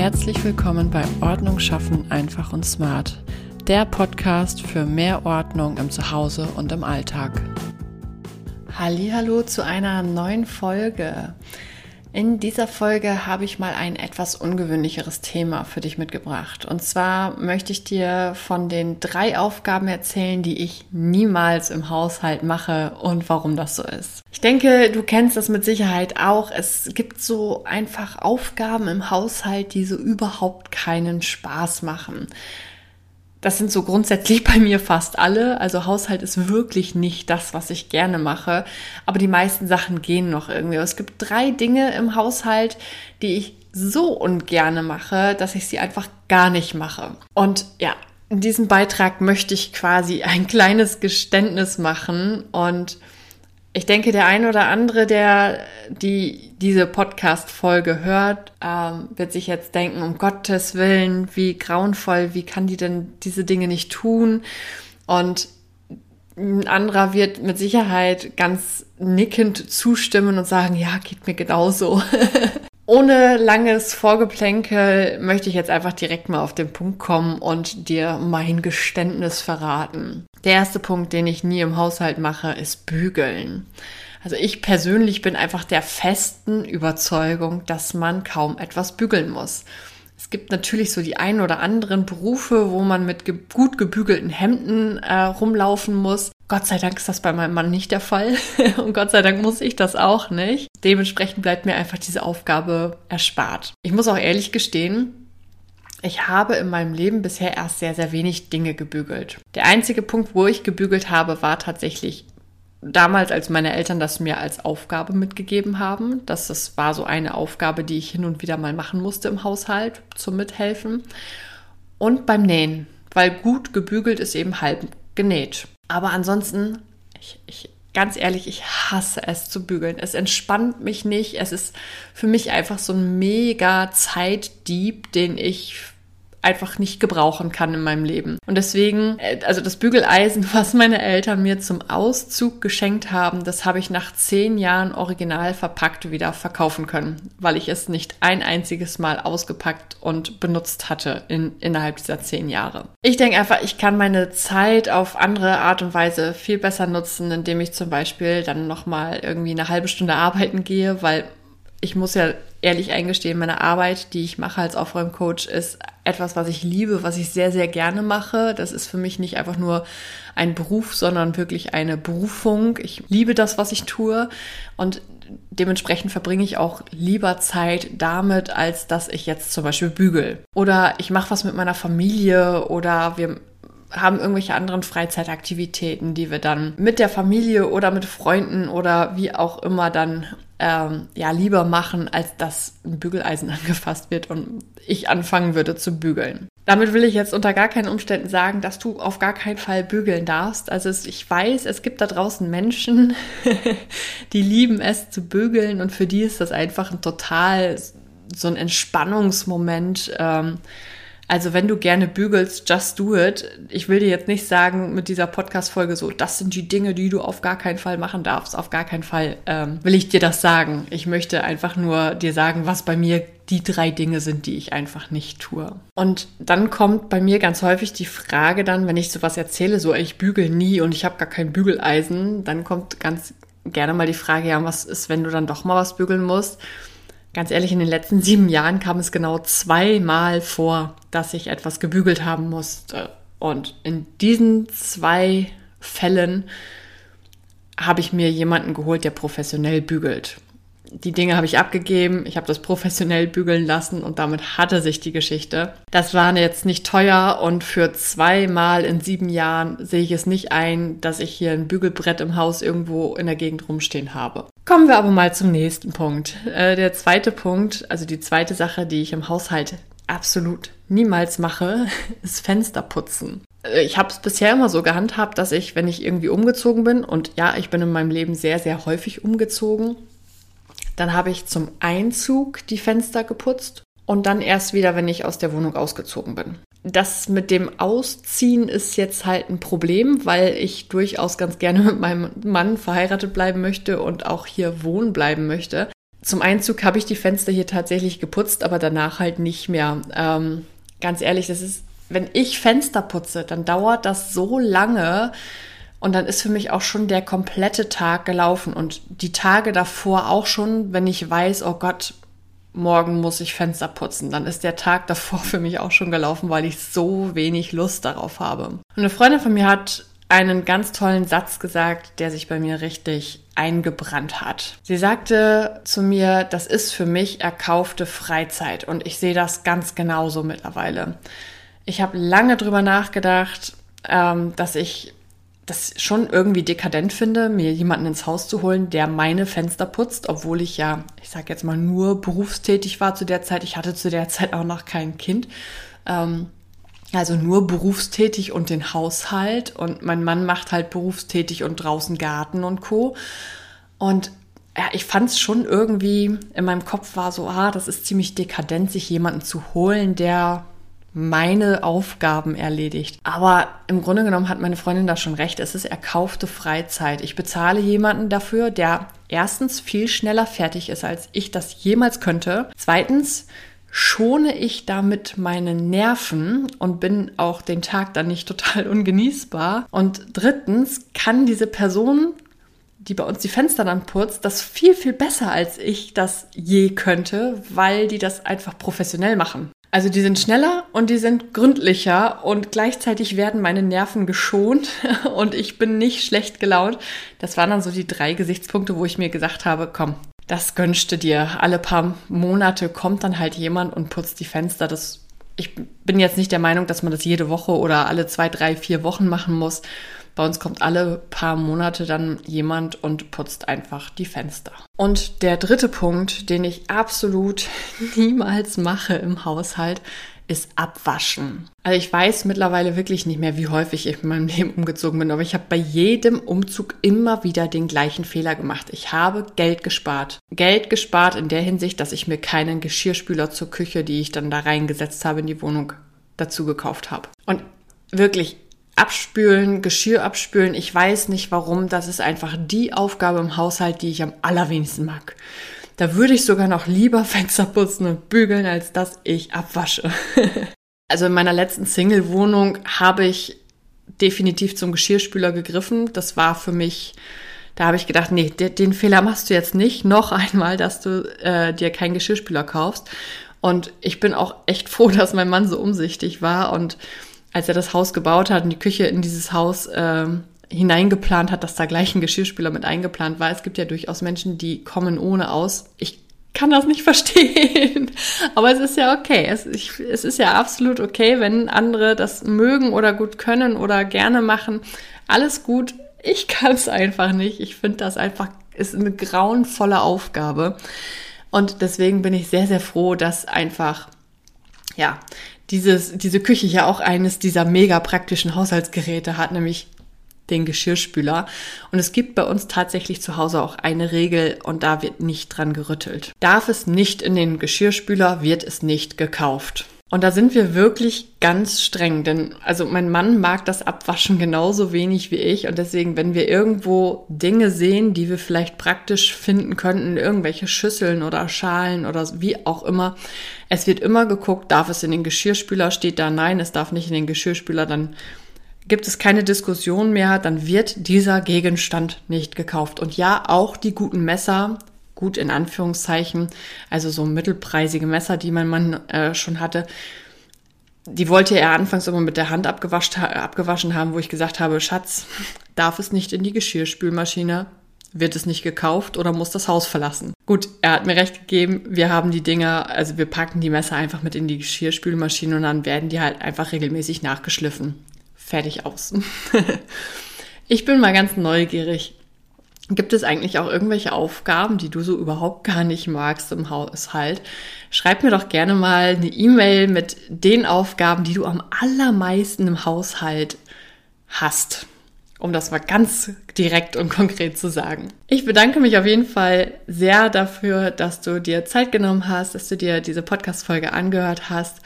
Herzlich willkommen bei Ordnung schaffen einfach und smart, der Podcast für mehr Ordnung im Zuhause und im Alltag. Hallo zu einer neuen Folge. In dieser Folge habe ich mal ein etwas ungewöhnlicheres Thema für dich mitgebracht. Und zwar möchte ich dir von den drei Aufgaben erzählen, die ich niemals im Haushalt mache und warum das so ist. Ich denke, du kennst das mit Sicherheit auch. Es gibt so einfach Aufgaben im Haushalt, die so überhaupt keinen Spaß machen. Das sind so grundsätzlich bei mir fast alle. Also Haushalt ist wirklich nicht das, was ich gerne mache. Aber die meisten Sachen gehen noch irgendwie. es gibt drei Dinge im Haushalt, die ich so ungerne mache, dass ich sie einfach gar nicht mache. Und ja, in diesem Beitrag möchte ich quasi ein kleines Geständnis machen und ich denke, der ein oder andere, der die diese Podcast-Folge hört, ähm, wird sich jetzt denken, um Gottes Willen, wie grauenvoll, wie kann die denn diese Dinge nicht tun? Und ein anderer wird mit Sicherheit ganz nickend zustimmen und sagen, ja, geht mir genauso. Ohne langes Vorgeplänkel möchte ich jetzt einfach direkt mal auf den Punkt kommen und dir mein Geständnis verraten. Der erste Punkt, den ich nie im Haushalt mache, ist bügeln. Also ich persönlich bin einfach der festen Überzeugung, dass man kaum etwas bügeln muss. Es gibt natürlich so die ein oder anderen Berufe, wo man mit ge gut gebügelten Hemden äh, rumlaufen muss. Gott sei Dank ist das bei meinem Mann nicht der Fall. Und Gott sei Dank muss ich das auch nicht. Dementsprechend bleibt mir einfach diese Aufgabe erspart. Ich muss auch ehrlich gestehen, ich habe in meinem Leben bisher erst sehr, sehr wenig Dinge gebügelt. Der einzige Punkt, wo ich gebügelt habe, war tatsächlich damals, als meine Eltern das mir als Aufgabe mitgegeben haben. Das, das war so eine Aufgabe, die ich hin und wieder mal machen musste im Haushalt zum Mithelfen. Und beim Nähen, weil gut gebügelt ist eben halb genäht. Aber ansonsten, ich, ich, ganz ehrlich, ich hasse es zu bügeln. Es entspannt mich nicht. Es ist für mich einfach so ein mega Zeitdieb, den ich einfach nicht gebrauchen kann in meinem Leben. Und deswegen, äh, also das Bügeleisen, was meine Eltern mir zum Auszug geschenkt haben, das habe ich nach zehn Jahren original verpackt wieder verkaufen können, weil ich es nicht ein einziges Mal ausgepackt und benutzt hatte in, innerhalb dieser zehn Jahre. Ich denke einfach, ich kann meine Zeit auf andere Art und Weise viel besser nutzen, indem ich zum Beispiel dann nochmal irgendwie eine halbe Stunde arbeiten gehe, weil ich muss ja ehrlich eingestehen, meine Arbeit, die ich mache als Aufräumcoach, ist etwas, was ich liebe, was ich sehr, sehr gerne mache. Das ist für mich nicht einfach nur ein Beruf, sondern wirklich eine Berufung. Ich liebe das, was ich tue und dementsprechend verbringe ich auch lieber Zeit damit, als dass ich jetzt zum Beispiel bügel. Oder ich mache was mit meiner Familie oder wir haben irgendwelche anderen Freizeitaktivitäten, die wir dann mit der Familie oder mit Freunden oder wie auch immer dann ähm, ja lieber machen, als dass ein Bügeleisen angefasst wird und ich anfangen würde zu bügeln. Damit will ich jetzt unter gar keinen Umständen sagen, dass du auf gar keinen Fall bügeln darfst. Also es, ich weiß, es gibt da draußen Menschen, die lieben es zu bügeln und für die ist das einfach ein total so ein Entspannungsmoment. Ähm, also wenn du gerne bügelst, just do it. Ich will dir jetzt nicht sagen mit dieser Podcast-Folge so, das sind die Dinge, die du auf gar keinen Fall machen darfst. Auf gar keinen Fall ähm, will ich dir das sagen. Ich möchte einfach nur dir sagen, was bei mir die drei Dinge sind, die ich einfach nicht tue. Und dann kommt bei mir ganz häufig die Frage dann, wenn ich sowas erzähle, so ich bügel nie und ich habe gar kein Bügeleisen, dann kommt ganz gerne mal die Frage, ja, was ist, wenn du dann doch mal was bügeln musst? Ganz ehrlich, in den letzten sieben Jahren kam es genau zweimal vor, dass ich etwas gebügelt haben musste. Und in diesen zwei Fällen habe ich mir jemanden geholt, der professionell bügelt die Dinge habe ich abgegeben, ich habe das professionell bügeln lassen und damit hatte sich die Geschichte. Das war jetzt nicht teuer und für zweimal in sieben Jahren sehe ich es nicht ein, dass ich hier ein Bügelbrett im Haus irgendwo in der Gegend rumstehen habe. Kommen wir aber mal zum nächsten Punkt. Äh, der zweite Punkt, also die zweite Sache, die ich im Haushalt absolut niemals mache, ist Fenster putzen. Äh, ich habe es bisher immer so gehandhabt, dass ich, wenn ich irgendwie umgezogen bin, und ja, ich bin in meinem Leben sehr, sehr häufig umgezogen, dann habe ich zum Einzug die Fenster geputzt und dann erst wieder, wenn ich aus der Wohnung ausgezogen bin. Das mit dem Ausziehen ist jetzt halt ein Problem, weil ich durchaus ganz gerne mit meinem Mann verheiratet bleiben möchte und auch hier wohnen bleiben möchte. zum Einzug habe ich die Fenster hier tatsächlich geputzt, aber danach halt nicht mehr. Ähm, ganz ehrlich, das ist, wenn ich Fenster putze, dann dauert das so lange und dann ist für mich auch schon der komplette Tag gelaufen und die Tage davor auch schon, wenn ich weiß, oh Gott, morgen muss ich Fenster putzen, dann ist der Tag davor für mich auch schon gelaufen, weil ich so wenig Lust darauf habe. Und eine Freundin von mir hat einen ganz tollen Satz gesagt, der sich bei mir richtig eingebrannt hat. Sie sagte zu mir, das ist für mich erkaufte Freizeit und ich sehe das ganz genauso mittlerweile. Ich habe lange drüber nachgedacht, ähm, dass ich das schon irgendwie dekadent finde, mir jemanden ins Haus zu holen, der meine Fenster putzt, obwohl ich ja, ich sage jetzt mal, nur berufstätig war zu der Zeit. Ich hatte zu der Zeit auch noch kein Kind. Ähm, also nur berufstätig und den Haushalt und mein Mann macht halt berufstätig und draußen Garten und Co. Und ja, ich fand es schon irgendwie, in meinem Kopf war so, ah, das ist ziemlich dekadent, sich jemanden zu holen, der meine Aufgaben erledigt. Aber im Grunde genommen hat meine Freundin da schon recht. Es ist erkaufte Freizeit. Ich bezahle jemanden dafür, der erstens viel schneller fertig ist, als ich das jemals könnte. Zweitens schone ich damit meine Nerven und bin auch den Tag dann nicht total ungenießbar. Und drittens kann diese Person, die bei uns die Fenster dann putzt, das viel, viel besser als ich das je könnte, weil die das einfach professionell machen. Also die sind schneller und die sind gründlicher und gleichzeitig werden meine Nerven geschont und ich bin nicht schlecht gelaunt. Das waren dann so die drei Gesichtspunkte, wo ich mir gesagt habe, komm, das gönnst du dir. Alle paar Monate kommt dann halt jemand und putzt die Fenster. Das, ich bin jetzt nicht der Meinung, dass man das jede Woche oder alle zwei, drei, vier Wochen machen muss. Bei uns kommt alle paar Monate dann jemand und putzt einfach die Fenster. Und der dritte Punkt, den ich absolut niemals mache im Haushalt, ist Abwaschen. Also ich weiß mittlerweile wirklich nicht mehr, wie häufig ich in meinem Leben umgezogen bin, aber ich habe bei jedem Umzug immer wieder den gleichen Fehler gemacht. Ich habe Geld gespart. Geld gespart in der Hinsicht, dass ich mir keinen Geschirrspüler zur Küche, die ich dann da reingesetzt habe in die Wohnung, dazu gekauft habe. Und wirklich abspülen, Geschirr abspülen, ich weiß nicht warum, das ist einfach die Aufgabe im Haushalt, die ich am allerwenigsten mag. Da würde ich sogar noch lieber Fenster putzen und bügeln, als dass ich abwasche. also in meiner letzten Single-Wohnung habe ich definitiv zum Geschirrspüler gegriffen. Das war für mich, da habe ich gedacht, nee, den, Fehler machst du jetzt nicht noch einmal, dass du äh, dir keinen Geschirrspüler kaufst. Und ich bin auch echt froh, dass mein Mann so umsichtig war und als er das Haus gebaut hat und die Küche in dieses Haus ähm, hineingeplant hat, dass da gleich ein Geschirrspüler mit eingeplant war. Es gibt ja durchaus Menschen, die kommen ohne aus. Ich kann das nicht verstehen. Aber es ist ja okay. Es, ich, es ist ja absolut okay, wenn andere das mögen oder gut können oder gerne machen. Alles gut. Ich kann es einfach nicht. Ich finde das einfach ist eine grauenvolle Aufgabe. Und deswegen bin ich sehr, sehr froh, dass einfach, ja, dieses, diese Küche ja auch eines dieser mega praktischen Haushaltsgeräte hat, nämlich den Geschirrspüler. Und es gibt bei uns tatsächlich zu Hause auch eine Regel und da wird nicht dran gerüttelt. Darf es nicht in den Geschirrspüler, wird es nicht gekauft. Und da sind wir wirklich ganz streng, denn also mein Mann mag das Abwaschen genauso wenig wie ich und deswegen, wenn wir irgendwo Dinge sehen, die wir vielleicht praktisch finden könnten, irgendwelche Schüsseln oder Schalen oder wie auch immer, es wird immer geguckt, darf es in den Geschirrspüler, steht da nein, es darf nicht in den Geschirrspüler, dann gibt es keine Diskussion mehr, dann wird dieser Gegenstand nicht gekauft. Und ja, auch die guten Messer, gut in Anführungszeichen, also so mittelpreisige Messer, die mein Mann äh, schon hatte, die wollte er anfangs immer mit der Hand abgewaschen haben, wo ich gesagt habe, Schatz, darf es nicht in die Geschirrspülmaschine? Wird es nicht gekauft oder muss das Haus verlassen? Gut, er hat mir recht gegeben, wir haben die Dinger, also wir packen die Messer einfach mit in die Geschirrspülmaschine und dann werden die halt einfach regelmäßig nachgeschliffen fertig aus. ich bin mal ganz neugierig. Gibt es eigentlich auch irgendwelche Aufgaben, die du so überhaupt gar nicht magst im Haushalt? Schreib mir doch gerne mal eine E-Mail mit den Aufgaben, die du am allermeisten im Haushalt hast. Um das mal ganz direkt und konkret zu sagen. Ich bedanke mich auf jeden Fall sehr dafür, dass du dir Zeit genommen hast, dass du dir diese Podcast-Folge angehört hast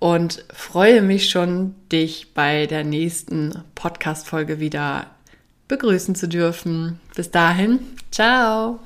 und freue mich schon, dich bei der nächsten Podcast-Folge wieder begrüßen zu dürfen. Bis dahin, ciao!